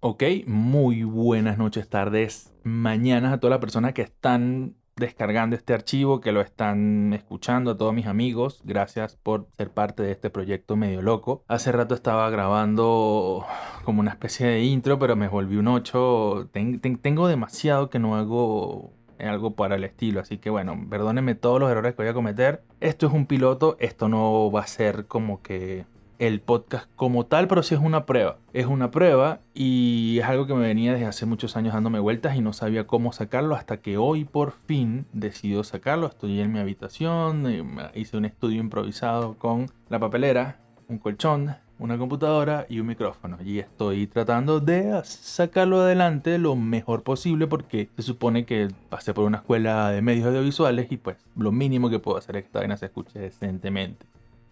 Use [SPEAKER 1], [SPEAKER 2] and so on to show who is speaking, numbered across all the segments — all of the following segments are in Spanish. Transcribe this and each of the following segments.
[SPEAKER 1] Ok, muy buenas noches, tardes, mañanas a todas las personas que están descargando este archivo, que lo están escuchando, a todos mis amigos. Gracias por ser parte de este proyecto medio loco. Hace rato estaba grabando como una especie de intro, pero me volví un 8. tengo demasiado que no hago algo para el estilo. Así que bueno, perdónenme todos los errores que voy a cometer. Esto es un piloto, esto no va a ser como que el podcast como tal, pero sí es una prueba. Es una prueba y es algo que me venía desde hace muchos años dándome vueltas y no sabía cómo sacarlo hasta que hoy por fin decido sacarlo. Estoy en mi habitación, hice un estudio improvisado con la papelera, un colchón, una computadora y un micrófono. Y estoy tratando de sacarlo adelante lo mejor posible porque se supone que pasé por una escuela de medios audiovisuales y pues lo mínimo que puedo hacer es que esta vaina se escuche decentemente.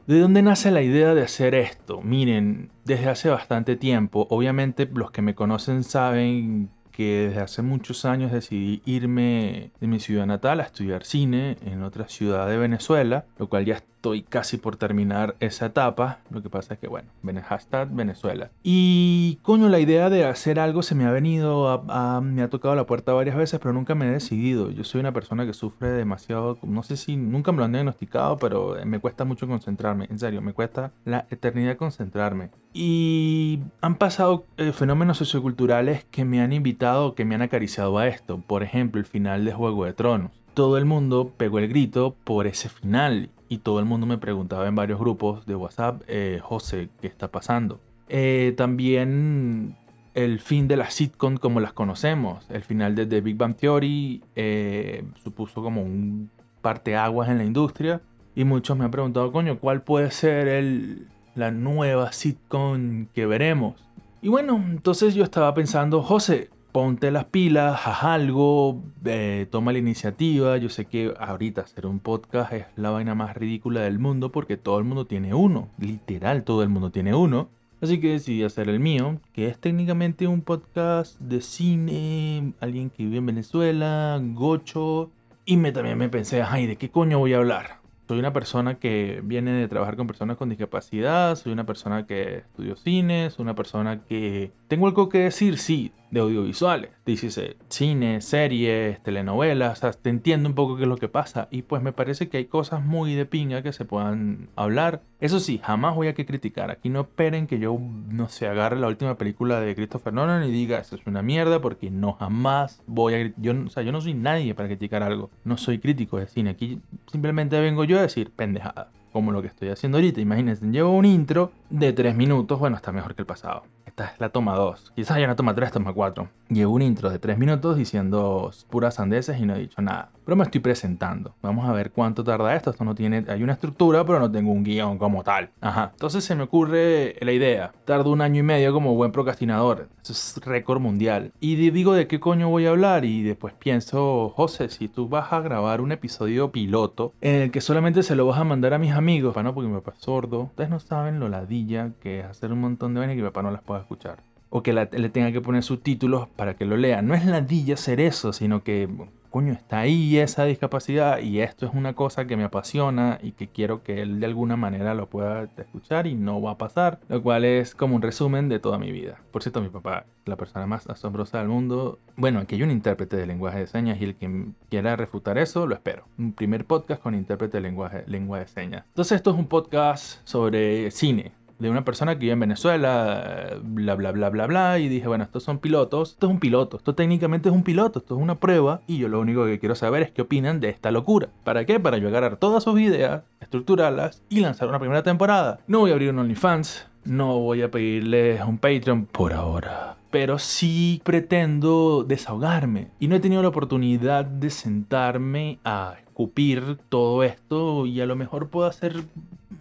[SPEAKER 1] ¿De dónde nace la idea de hacer esto? Miren, desde hace bastante tiempo, obviamente los que me conocen saben que desde hace muchos años decidí irme de mi ciudad natal a estudiar cine en otra ciudad de Venezuela, lo cual ya estoy casi por terminar esa etapa. Lo que pasa es que, bueno, hashtag Venezuela. Y coño, la idea de hacer algo se me ha venido, me ha tocado la puerta varias veces, pero nunca me he decidido. Yo soy una persona que sufre demasiado, no sé si nunca me lo han diagnosticado, pero me cuesta mucho concentrarme. En serio, me cuesta la eternidad concentrarme. Y han pasado eh, fenómenos socioculturales que me han invitado, que me han acariciado a esto. Por ejemplo, el final de Juego de Tronos todo el mundo pegó el grito por ese final y todo el mundo me preguntaba en varios grupos de WhatsApp, eh, José, ¿qué está pasando? Eh, también el fin de la sitcom como las conocemos, el final de The Big Bang Theory eh, supuso como un parteaguas en la industria y muchos me han preguntado, coño, ¿cuál puede ser el, la nueva sitcom que veremos? Y bueno, entonces yo estaba pensando, José, ponte las pilas, haz algo, eh, toma la iniciativa. Yo sé que ahorita hacer un podcast es la vaina más ridícula del mundo porque todo el mundo tiene uno, literal todo el mundo tiene uno. Así que decidí hacer el mío, que es técnicamente un podcast de cine, alguien que vive en Venezuela, gocho. Y me, también me pensé, ay, ¿de qué coño voy a hablar? Soy una persona que viene de trabajar con personas con discapacidad, soy una persona que estudió cine, soy una persona que... Tengo algo que decir, sí, de audiovisuales. Dice cine, series, telenovelas, o te entiendo un poco qué es lo que pasa. Y pues me parece que hay cosas muy de pinga que se puedan hablar. Eso sí, jamás voy a que criticar. Aquí no esperen que yo, no sé, agarre la última película de Christopher Nolan y diga, eso es una mierda, porque no jamás voy a... Yo, o sea, yo no soy nadie para criticar algo. No soy crítico de cine. Aquí simplemente vengo yo a decir pendejada como lo que estoy haciendo ahorita. Imagínense, llevo un intro de 3 minutos, bueno, está mejor que el pasado. Esta es la toma 2. Quizás haya una toma 3, toma 4. Llevo un intro de 3 minutos diciendo puras sandeces y no he dicho nada. Pero me estoy presentando. Vamos a ver cuánto tarda esto. Esto no tiene. Hay una estructura, pero no tengo un guion como tal. Ajá. Entonces se me ocurre la idea. Tardo un año y medio como buen procrastinador. Eso es récord mundial. Y digo de qué coño voy a hablar. Y después pienso, José, si tú vas a grabar un episodio piloto en el que solamente se lo vas a mandar a mis amigos, para no, porque mi papá es sordo. Ustedes no saben lo ladilla que es hacer un montón de vainas y mi papá no las pueda escuchar o que le tenga que poner subtítulos para que lo lea. No es ladilla hacer eso, sino que, coño, está ahí esa discapacidad y esto es una cosa que me apasiona y que quiero que él de alguna manera lo pueda escuchar y no va a pasar, lo cual es como un resumen de toda mi vida. Por cierto, mi papá, la persona más asombrosa del mundo, bueno, aquí hay un intérprete de lenguaje de señas y el que quiera refutar eso, lo espero. Un primer podcast con intérprete de lenguaje, lengua de señas. Entonces esto es un podcast sobre cine, de una persona que vive en Venezuela, bla, bla, bla, bla, bla, y dije, bueno, estos son pilotos, esto es un piloto, esto técnicamente es un piloto, esto es una prueba, y yo lo único que quiero saber es qué opinan de esta locura. ¿Para qué? Para yo agarrar todas sus ideas, estructurarlas y lanzar una primera temporada. No voy a abrir un OnlyFans, no voy a pedirles un Patreon por ahora. Pero sí pretendo desahogarme. Y no he tenido la oportunidad de sentarme a escupir todo esto y a lo mejor puedo hacer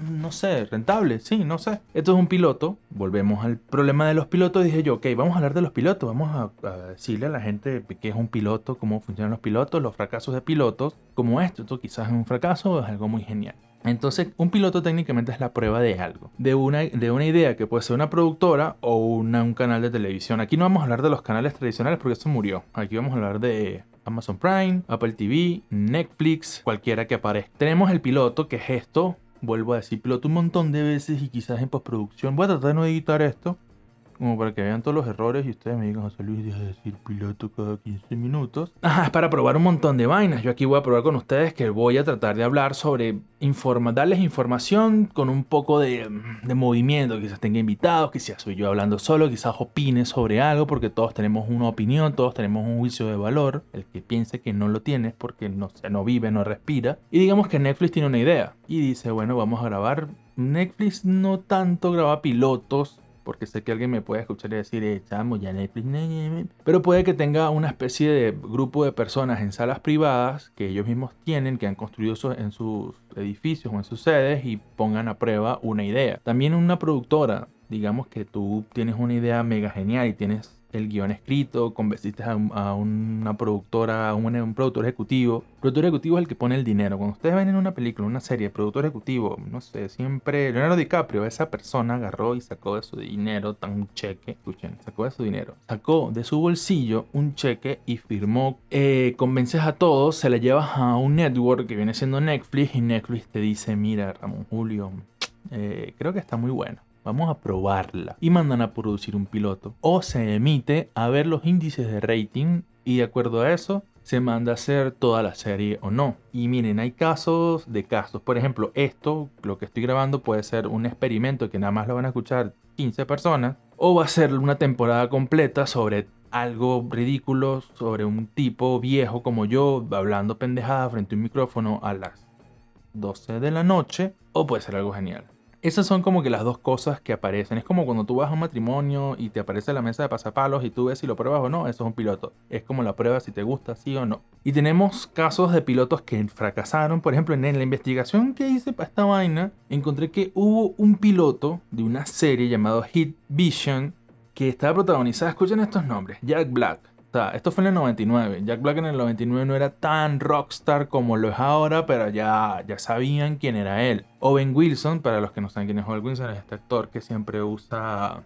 [SPEAKER 1] no sé, rentable, sí, no sé. Esto es un piloto, volvemos al problema de los pilotos, dije yo, ok, vamos a hablar de los pilotos, vamos a, decirle a la gente qué es un piloto, cómo funcionan los pilotos, los fracasos de pilotos, como esto, esto quizás es un fracaso, es algo muy genial. Entonces, un piloto técnicamente es la prueba de algo, de una, de una idea que puede ser una productora o un canal de televisión. Aquí no vamos a hablar de los canales tradicionales porque eso murió. Aquí vamos a hablar de Amazon Prime, Apple TV, Netflix, cualquiera que aparezca. Tenemos el piloto, que es esto, vuelvo a decir piloto un montón de veces y quizás en postproducción. Voy a tratar de no editar esto. Como para que vean todos los errores y ustedes me digan, José Luis, deja de decir piloto cada 15 minutos. Ajá, es para probar un montón de vainas. Yo aquí voy a probar con ustedes que voy a tratar de hablar sobre, informa, darles información con un poco de, de movimiento. Quizás tenga invitados, quizás soy yo hablando solo, quizás opine sobre algo, porque todos tenemos una opinión, todos tenemos un juicio de valor. El que piense que no lo tiene es porque no, no vive, no respira. Y digamos que Netflix tiene una idea y dice, bueno, vamos a grabar. Netflix no tanto graba pilotos porque sé que alguien me puede escuchar y decir, eh, chamo, ya Netflix, pero puede que tenga una especie de grupo de personas en salas privadas que ellos mismos tienen, que han construido en sus edificios o en sus sedes y pongan a prueba una idea. También una productora, digamos que tú tienes una idea mega genial y tienes el guion escrito, convenciste a, una productora, a un, productor ejecutivo. El productor ejecutivo es el que pone el dinero. Cuando ustedes ven en una película, una serie, productor ejecutivo, no sé, siempre Leonardo DiCaprio, esa persona agarró y sacó de su dinero tan un cheque, escuchen, sacó de su dinero, sacó de su bolsillo un cheque y firmó, eh, convences a todos, se le llevas a un network que viene siendo Netflix y Netflix te dice, mira Ramón Julio, eh, creo que está muy bueno vamos a probarla. Y mandan a producir un piloto. O se emite a ver los índices de rating y de acuerdo a eso se manda a hacer toda la serie o no. Y miren, hay casos de casos. Por ejemplo, esto, lo que estoy grabando puede ser un experimento que nada más lo van a escuchar 15 personas. O va a ser una temporada completa sobre algo ridículo, sobre un tipo viejo como yo, hablando pendejada frente a un micrófono a las 12 de la noche. O puede ser algo genial. Esas son como que las dos cosas que aparecen. Es como cuando tú vas a un matrimonio y te aparece la mesa de pasapalos y tú ves si lo pruebas o no. Eso es un piloto. Es como la prueba si te gusta, sí o no. Y tenemos casos de pilotos que fracasaron. Por ejemplo, en la investigación que hice para esta vaina, encontré que hubo un piloto de una serie llamado Hit Vision que estaba protagonizada. Escuchen estos nombres: Jack Black, esto fue en el 99. Jack Black en el 99 no era tan rockstar como lo es ahora, pero ya, ya sabían quién era él. Owen Wilson, para los que no saben quién es Owen Wilson, es este actor que siempre usa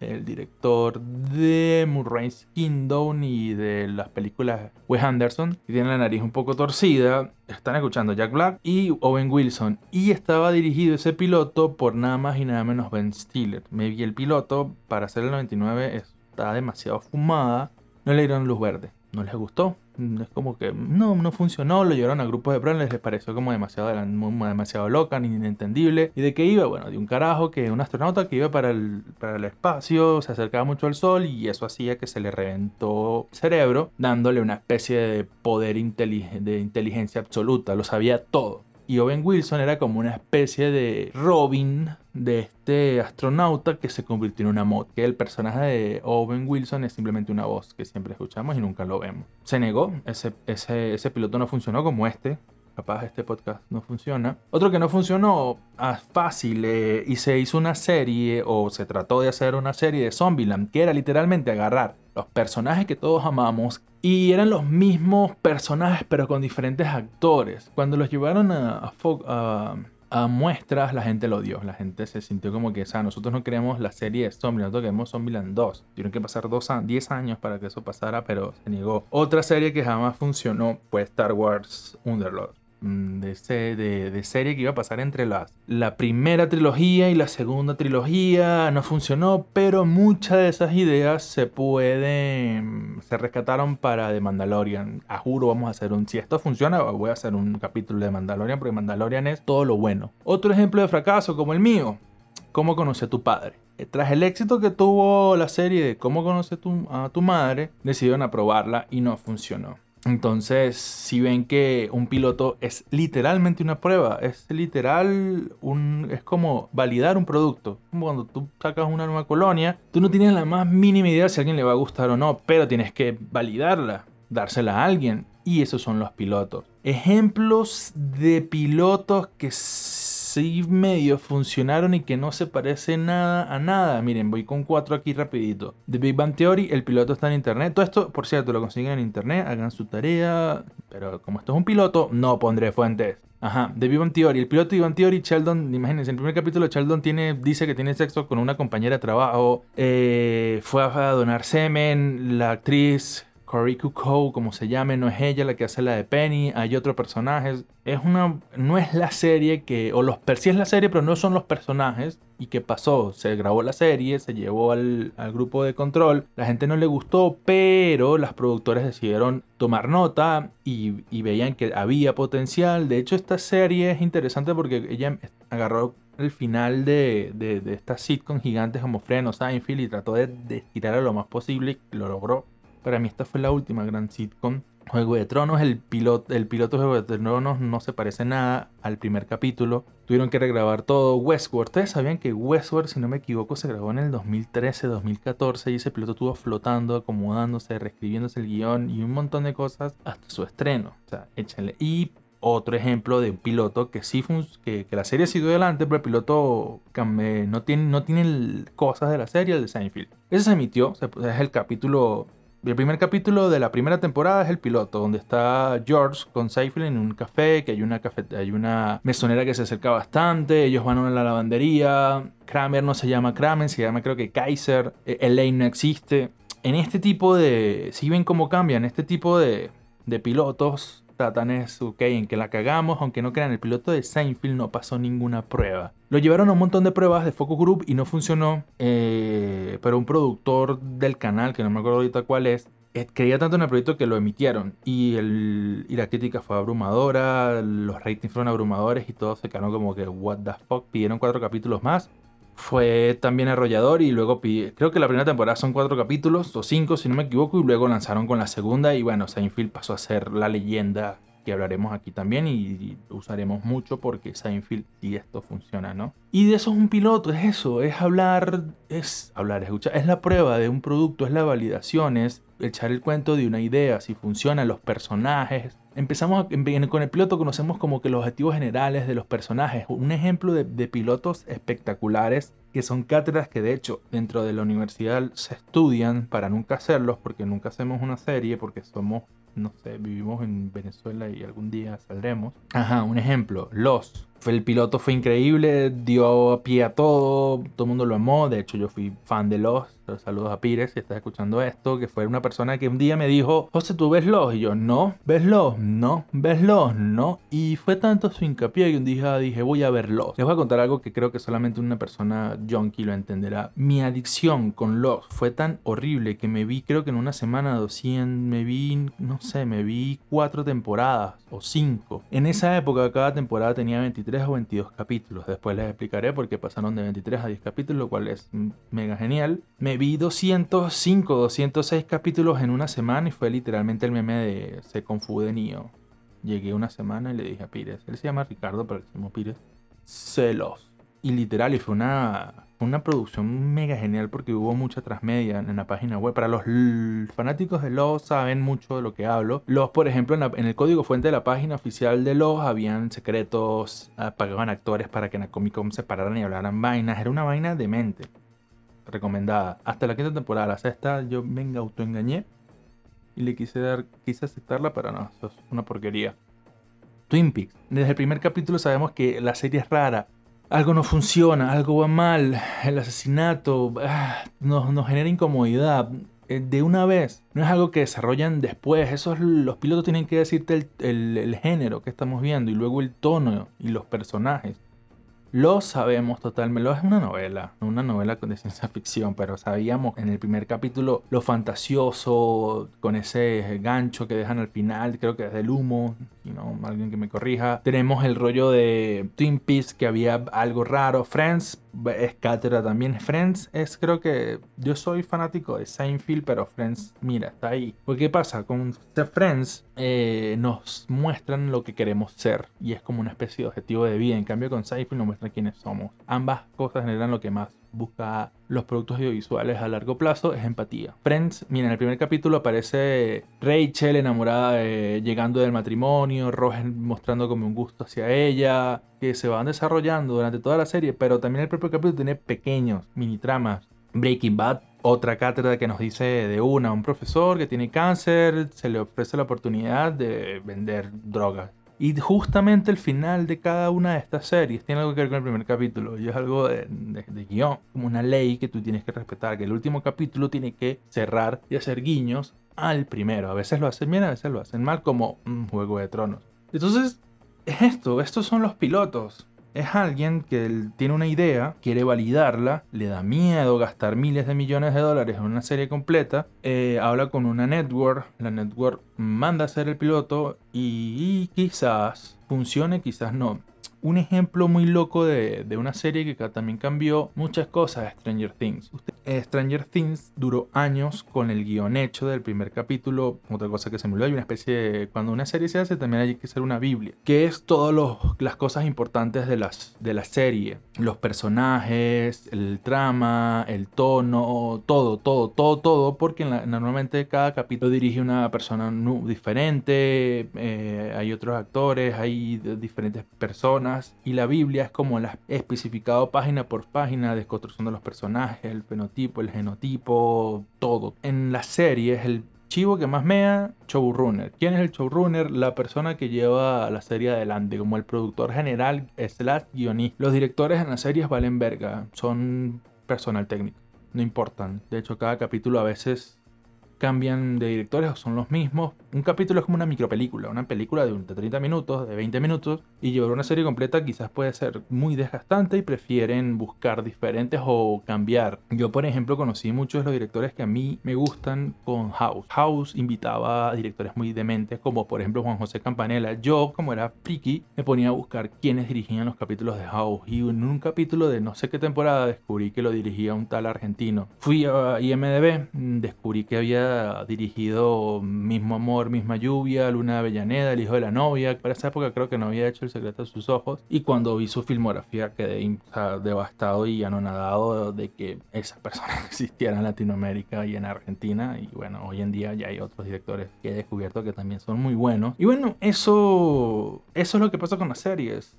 [SPEAKER 1] el director de Murray's Kingdom y de las películas Wes Anderson, que tiene la nariz un poco torcida. Están escuchando Jack Black y Owen Wilson. Y estaba dirigido ese piloto por nada más y nada menos Ben Stiller. Me vi el piloto para hacer el 99 está demasiado fumada no le dieron luz verde. No les gustó. Es como que no, no funcionó. Lo llevaron a grupos de pruebas. Les pareció como demasiado, demasiado loca, ni inentendible. ¿Y de qué iba? Bueno, de un carajo que un astronauta que iba para el, para el espacio, se acercaba mucho al sol y eso hacía que se le reventó cerebro, dándole una especie de poder de inteligencia absoluta. Lo sabía todo. Y Owen Wilson era como una especie de Robin de este astronauta que se convirtió en una mod. Que el personaje de Owen Wilson es simplemente una voz que siempre escuchamos y nunca lo vemos. Se negó, ese, ese, ese piloto no funcionó como este, capaz este podcast no funciona. Otro que no funcionó ah, fácil eh, y se hizo una serie o se trató de hacer una serie de Zombieland que era literalmente agarrar los personajes que todos amamos y eran los mismos personajes pero con diferentes actores. Cuando los llevaron a, muestras la gente lo odió. La gente se sintió como que, o sea, nosotros no queremos la serie de Zombieland, nosotros queremos Zombieland 2. Tuvieron que pasar 10 años para que eso pasara, pero se negó. Otra serie que jamás funcionó fue Star Wars Underlord. Mm, de, de, de, serie que iba a pasar entre las, la primera trilogía y la segunda trilogía. No funcionó, pero muchas de esas ideas se pueden, se rescataron para The Mandalorian. A juro, vamos a hacer un, si esto funciona, voy a hacer un capítulo de Mandalorian, porque Mandalorian es todo lo bueno. Otro ejemplo de fracaso como el mío, ¿cómo conocí a tu padre? Eh, tras el éxito que tuvo la serie de Cómo conoce a tu madre, decidieron aprobarla y no funcionó. Entonces, si ven que un piloto es literalmente una prueba, es literal un es como validar un producto. Como cuando tú sacas una nueva colonia, tú no tienes la más mínima idea si a alguien le va a gustar o no, pero tienes que validarla, dársela a alguien. Y esos son los pilotos. Ejemplos de pilotos que sí medio funcionaron y que no se parece nada a nada. Miren, voy con cuatro aquí rapidito. The Big Bang Theory, el piloto está en internet. Todo esto, por cierto, lo consiguen en internet, hagan su tarea. Pero como esto es un piloto, no pondré fuentes. Ajá, The Big Bang Theory. El piloto de Big Bang Theory, Sheldon, imagínense, en el primer capítulo Sheldon tiene, dice que tiene sexo con una compañera de trabajo. Eh, fue a donar semen. La actriz Cory Cole, como se llame, no es ella la que hace la de Penny, hay otro personaje. Es una, no es la serie que, o los, sí es la serie, pero no son los personajes ¿Y qué pasó? Se grabó la serie, se llevó al, grupo de control, la gente no le gustó, pero las productores decidieron tomar nota y, veían que había potencial. De hecho, esta serie es interesante porque ella agarró el final de, de, de estas sitcoms gigantes como Freno, Seinfeld y trató de, de a lo más posible y lo logró. Para mí esta fue la última gran sitcom Juego de Tronos, el piloto, el piloto de Juego de Tronos no se parece nada al primer capítulo. Tuvieron que regrabar todo. Westworld, ustedes sabían que Westworld, si no me equivoco, se grabó en el 2013, 2014 y ese piloto estuvo flotando, acomodándose, reescribiéndose el guion y un montón de cosas hasta su estreno. O sea, échenle. Y otro ejemplo de un piloto que sí que, que la serie siguió adelante, pero el piloto no tiene, no tiene cosas de la serie, el de Seinfeld. Ese se emitió, es el capítulo el primer capítulo de la primera temporada es el piloto, donde está George con Seinfeld en un café, que hay una, hay una mesonera que se acerca bastante, ellos van a la lavandería, Kramer no se llama Kramer, se llama creo que Kaiser, Elaine no existe. En este tipo de... Si ven cómo cambian, este tipo de, de pilotos tratan es, ok, en que la cagamos, aunque no crean, el piloto de Seinfeld no pasó ninguna prueba. Lo llevaron a un montón de pruebas de Focus Group y no funcionó, eh, pero un productor del canal, que no me acuerdo ahorita cuál es, eh, creía tanto en el proyecto que lo emitieron y, el, y la crítica fue abrumadora, los ratings fueron abrumadores y todo se quedaron como que, what the fuck, pidieron cuatro capítulos más fue también arrollador y luego creo que la primera temporada son cuatro capítulos o cinco si no me equivoco y luego lanzaron con la segunda y bueno, Seinfeld pasó a ser la leyenda que hablaremos aquí también y, usaremos mucho porque Seinfeld y esto funciona, ¿no? Y de eso es un piloto, es eso, es hablar, es hablar, escuchar, es la prueba de un producto, es la validación, es echar el cuento de una idea, si funcionan los personajes. Empezamos con el piloto, conocemos como que los objetivos generales de los personajes. Un ejemplo de, de pilotos espectaculares que son cátedras que de hecho dentro de la universidad se estudian para nunca hacerlos, porque nunca hacemos una serie, porque somos no sé, vivimos en Venezuela y algún día saldremos. Ajá, un ejemplo, Los. El piloto fue increíble, dio pie a todo, todo el mundo lo amó. De hecho, yo fui fan de Los. Saludos a Pires si estás escuchando esto, que fue una persona que un día me dijo, José, ¿tú ves Los? Y yo, no, ¿ves Los? No, ¿ves Los? No. Y fue tanto su hincapié que un día dije, voy a ver Los. Les voy a contar algo que creo que solamente una persona junkie lo entenderá. Mi adicción con Los fue tan horrible que me vi, creo que en una semana 200, me vi, no sé, me vi cuatro temporadas o cinco. En esa época cada temporada tenía 23 o 22 capítulos. Después les explicaré por qué pasaron de 23 a 10 capítulos, lo cual es mega genial. Me vi 205, 206 capítulos en una semana y fue literalmente el meme de Se confunde Nio. Llegué una semana y le dije a Pires, él se llama Ricardo, pero le decimos Pires, celos. Y literal, y fue una, una producción mega genial porque hubo mucha transmedia en la página web. Para los fanáticos de Los saben mucho de lo que hablo. Los, por ejemplo, en, el código fuente de la página oficial de Los habían secretos, pagaban actores para que en la Comic Con se pararan y hablaran vainas. Era una vaina demente. Recomendada. Hasta la quinta temporada, la sexta, yo me autoengañé y le quise dar, quise aceptarla, pero no, eso es una porquería. Twin Peaks. Desde el primer capítulo sabemos que la serie es rara algo no funciona, algo va mal, el asesinato ah, nos, genera incomodidad. Eh, de una vez, no es algo que desarrollan después, esos los pilotos tienen que decirte el género que estamos viendo y luego el tono y los personajes. Lo sabemos totalmente, es una novela, una novela de ciencia ficción, pero sabíamos en el primer capítulo lo fantasioso, con ese gancho que dejan al final, creo que es del humo, y no, alguien que me corrija. Tenemos el rollo de Twin Peaks, que había algo raro. Friends es cátedra también. Friends es, creo que yo soy fanático de Seinfeld, pero Friends, mira, está ahí. Porque ¿qué pasa? Con Friends eh, nos muestran lo que queremos ser y es como una especie de objetivo de vida. En cambio, con Seinfeld nos muestran quiénes somos. Ambas cosas generan lo que más busca los productos audiovisuales a largo plazo es empatía. Friends, mira, en el primer capítulo aparece Rachel enamorada llegando del matrimonio, Roger mostrando como un gusto hacia ella, que se van desarrollando durante toda la serie, pero también el propio capítulo tiene pequeños mini tramas. Breaking Bad, otra cátedra que nos dice de una, un profesor que tiene cáncer, se le ofrece la oportunidad de vender drogas y justamente el final de cada una de estas series tiene algo que ver con el primer capítulo. Y es algo de, guion, como una ley que tú tienes que respetar. Que el último capítulo tiene que cerrar y hacer guiños al primero. A veces lo hacen bien, a veces lo hacen mal, como un Juego de Tronos. Entonces, es esto. Estos son los pilotos. Es alguien que tiene una idea, quiere validarla, le da miedo gastar miles de millones de dólares en una serie completa, eh, habla con una network, la network manda a hacer el piloto y quizás funcione, quizás no un ejemplo muy loco de, una serie que también cambió muchas cosas, Stranger Things. Eh, Stranger Things duró años con el guion hecho del primer capítulo. Otra cosa que se me olvidó, hay una especie de... Cuando una serie se hace también hay que hacer una Biblia, que es todas las cosas importantes de, las, de la serie. Los personajes, el trama, el tono, todo, todo, todo, todo, porque normalmente cada capítulo dirige una persona diferente, eh, hay otros actores, hay diferentes personas y la Biblia es como la especificado página por página, desconstrucción de los personajes, el fenotipo, el genotipo, todo. En la serie es el chivo que más mea, showrunner. ¿Quién es el showrunner? La persona que lleva la serie adelante, como el productor general slash guionista. Los directores en las series valen verga, son personal técnico, no importan. De hecho, cada capítulo a veces cambian de directores o son los mismos. Un capítulo es como una micropelícula, una película de, 30 minutos, de 20 minutos, y llevar una serie completa quizás puede ser muy desgastante y prefieren buscar diferentes o cambiar. Yo, por ejemplo, conocí muchos de los directores que a mí me gustan con House. House invitaba a directores muy dementes, como por ejemplo Juan José Campanella. Yo, como era friki, me ponía a buscar quiénes dirigían los capítulos de House. Y en un capítulo de no sé qué temporada descubrí que lo dirigía un tal argentino. Fui a IMDB, descubrí que había dirigido Mismo Amor, Misma Lluvia, Luna Avellaneda, El Hijo de la Novia. Para esa época creo que no había hecho El Secreto de sus Ojos. Y cuando vi su filmografía quedé devastado y anonadado de que esa persona existiera en Latinoamérica y en Argentina. Y bueno, hoy en día ya hay otros directores que he descubierto que también son muy buenos. Y bueno, eso, eso es lo que pasa con las series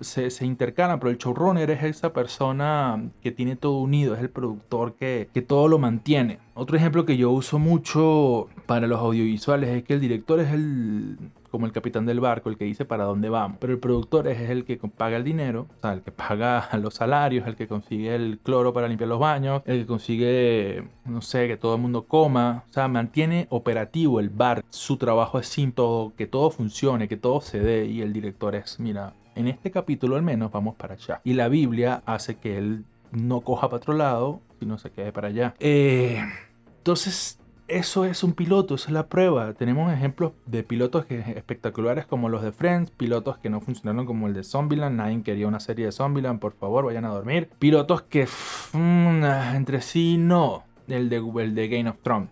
[SPEAKER 1] se, se, intercalan, pero el showrunner es esa persona que tiene todo unido, es el productor que, que todo lo mantiene. Otro ejemplo que yo uso mucho para los audiovisuales es que el director es el como el capitán del barco, el que dice para dónde vamos. Pero el productor es el que paga el dinero, o el que paga los salarios, el que consigue el cloro para limpiar los baños, el que consigue, no sé, que todo el mundo coma. O sea, mantiene operativo el bar. Su trabajo es sin todo, que todo funcione, que todo se dé. Y el director es, mira, en este capítulo al menos vamos para allá. Y la Biblia hace que él no coja para otro lado, sino se quede para allá. Eh, entonces, eso es un piloto, esa es la prueba. Tenemos ejemplos de pilotos espectaculares como los de Friends, pilotos que no funcionaron como el de Zombieland, nadie quería una serie de Zombieland, por favor, vayan a dormir. Pilotos que mm, entre sí no, el de, el de Game of Thrones.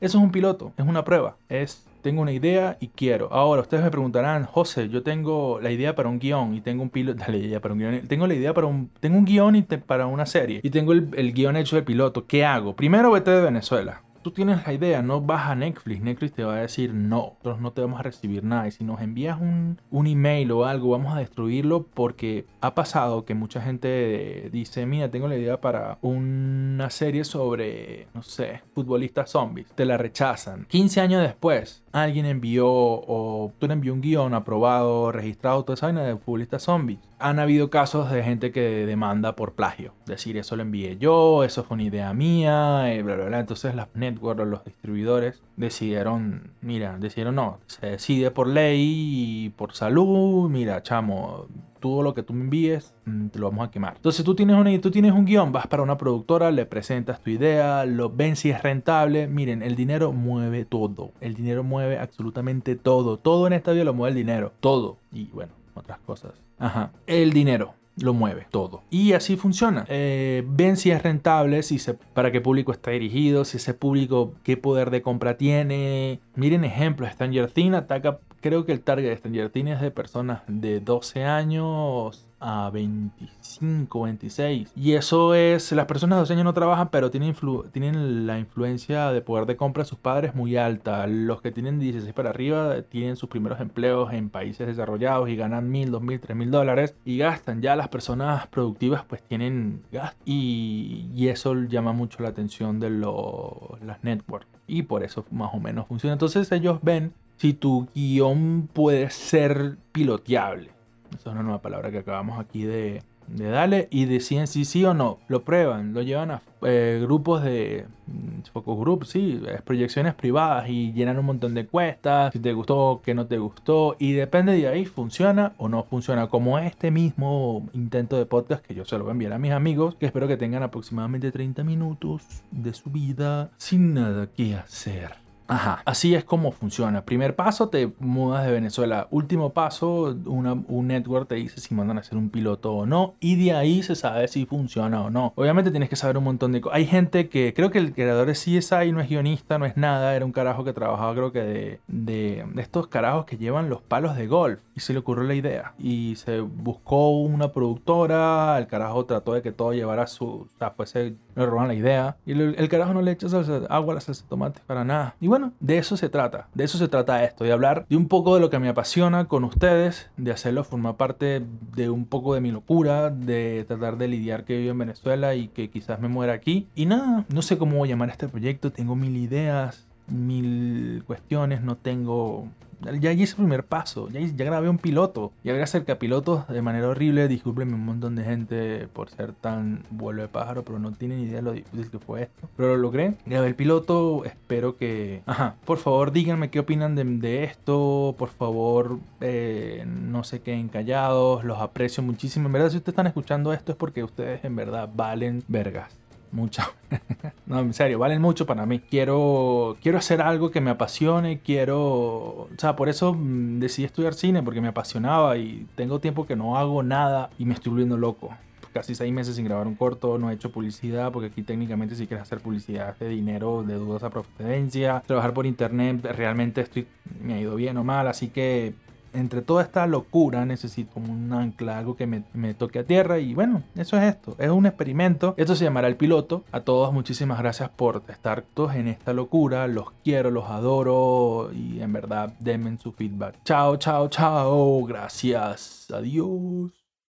[SPEAKER 1] Eso es un piloto, es una prueba, es tengo una idea y quiero. Ahora, ustedes me preguntarán, José, yo tengo la idea para un guion y tengo un piloto, la para un guion, tengo la idea para un, tengo un guion y para una serie y tengo el, el guion hecho del piloto, ¿qué hago? Primero vete de Venezuela tú tienes la idea, no vas a Netflix, Netflix te va a decir no, nosotros no te vamos a recibir nada. Y si nos envías un, un email o algo, vamos a destruirlo porque ha pasado que mucha gente dice, mira, tengo la idea para una serie sobre, no sé, futbolistas zombies. Te la rechazan. 15 años después, alguien envió o tú le envió un guion aprobado, registrado, toda esa vaina de futbolistas zombies. Han habido casos de gente que demanda por plagio. Decir, eso lo envié yo, eso fue una idea mía, y bla, bla, bla. Entonces las networks los distribuidores decidieron, mira, decidieron no, se decide por ley y por salud, mira, chamo, todo lo que tú me envíes, mm, te lo vamos a quemar. Entonces tú tienes, una, tú tienes un guion, vas para una productora, le presentas tu idea, lo ven si es rentable. Miren, el dinero mueve todo. El dinero mueve absolutamente todo. Todo en esta vida lo mueve el dinero. Todo. Y bueno, otras cosas. Ajá. El dinero lo mueve todo. Y así funciona. Eh, ven si es rentable, si se, para qué público está dirigido, si ese público qué poder de compra tiene. Miren ejemplos, Stranger Things ataca creo que el target de Stranger Things es de personas de 12 años a 25, 26. Y eso es, las personas de 12 años no trabajan, pero tienen, tienen la influencia de poder de compra de sus padres muy alta. Los que tienen 16 para arriba tienen sus primeros empleos en países desarrollados y ganan mil, dos mil, tres mil dólares y gastan. Ya las personas productivas pues tienen gas y, y eso llama mucho la atención de las networks. Y por eso más o menos funciona. Entonces ellos ven si tu guion puede ser piloteable. Esa es una nueva palabra que acabamos aquí de, dale y deciden si sí o no. Lo prueban, lo llevan a eh, grupos de mm, focus group, sí, proyecciones privadas y llenan un montón de encuestas, si te gustó, que no te gustó y depende de ahí funciona o no funciona, como este mismo intento de podcast que yo se lo voy a enviar a mis amigos, que espero que tengan aproximadamente 30 minutos de su vida sin nada que hacer. Ajá. Así es como funciona. Primer paso, te mudas de Venezuela. Último paso, un network te dice si mandan a hacer un piloto o no. Y de ahí se sabe si funciona o no. Obviamente tienes que saber un montón de cosas. Hay gente que, creo que el creador de CSI no es guionista, no es nada. Era un carajo que trabajaba, creo que de, de, estos carajos que llevan los palos de golf. Y se le ocurrió la idea. Y se buscó una productora. El carajo trató de que todo llevara su. O sea, fuese. Le roban la idea. Y el, carajo no le echa agua a la salsa de tomate para nada. Y bueno, de eso se trata. De eso se trata esto. De hablar de un poco de lo que me apasiona con ustedes. De hacerlo formar parte de un poco de mi locura. De tratar de lidiar que vivo en Venezuela y que quizás me muera aquí. Y nada, no sé cómo voy a llamar este proyecto. Tengo mil ideas, mil cuestiones. No tengo ya hice el primer paso, ya, grabé un piloto, ya grabé acerca pilotos de manera horrible, discúlpenme un montón de gente por ser tan vuelo de pájaro, pero no tienen idea de lo difícil que fue esto. Pero lo logré, grabé el piloto, espero que... Ajá, por favor díganme qué opinan de, esto, por favor eh, no se queden callados, los aprecio muchísimo. En verdad si ustedes están escuchando esto es porque ustedes en verdad valen vergas mucho. no, en serio, valen mucho para mí. Quiero, quiero hacer algo que me apasione, quiero... O sea, por eso mm, decidí estudiar cine, porque me apasionaba y tengo tiempo que no hago nada y me estoy volviendo loco. Casi seis meses sin grabar un corto, no he hecho publicidad, porque aquí técnicamente si quieres hacer publicidad de dinero de dudosa procedencia, trabajar por internet, realmente estoy, me ha ido bien o mal, así que entre toda esta locura necesito un ancla, algo que me, toque a tierra y bueno, eso es esto, es un experimento, esto se llamará el piloto, a todos muchísimas gracias por estar todos en esta locura, los quiero, los adoro y en verdad denme su feedback. Chao, chao, chao, gracias, adiós.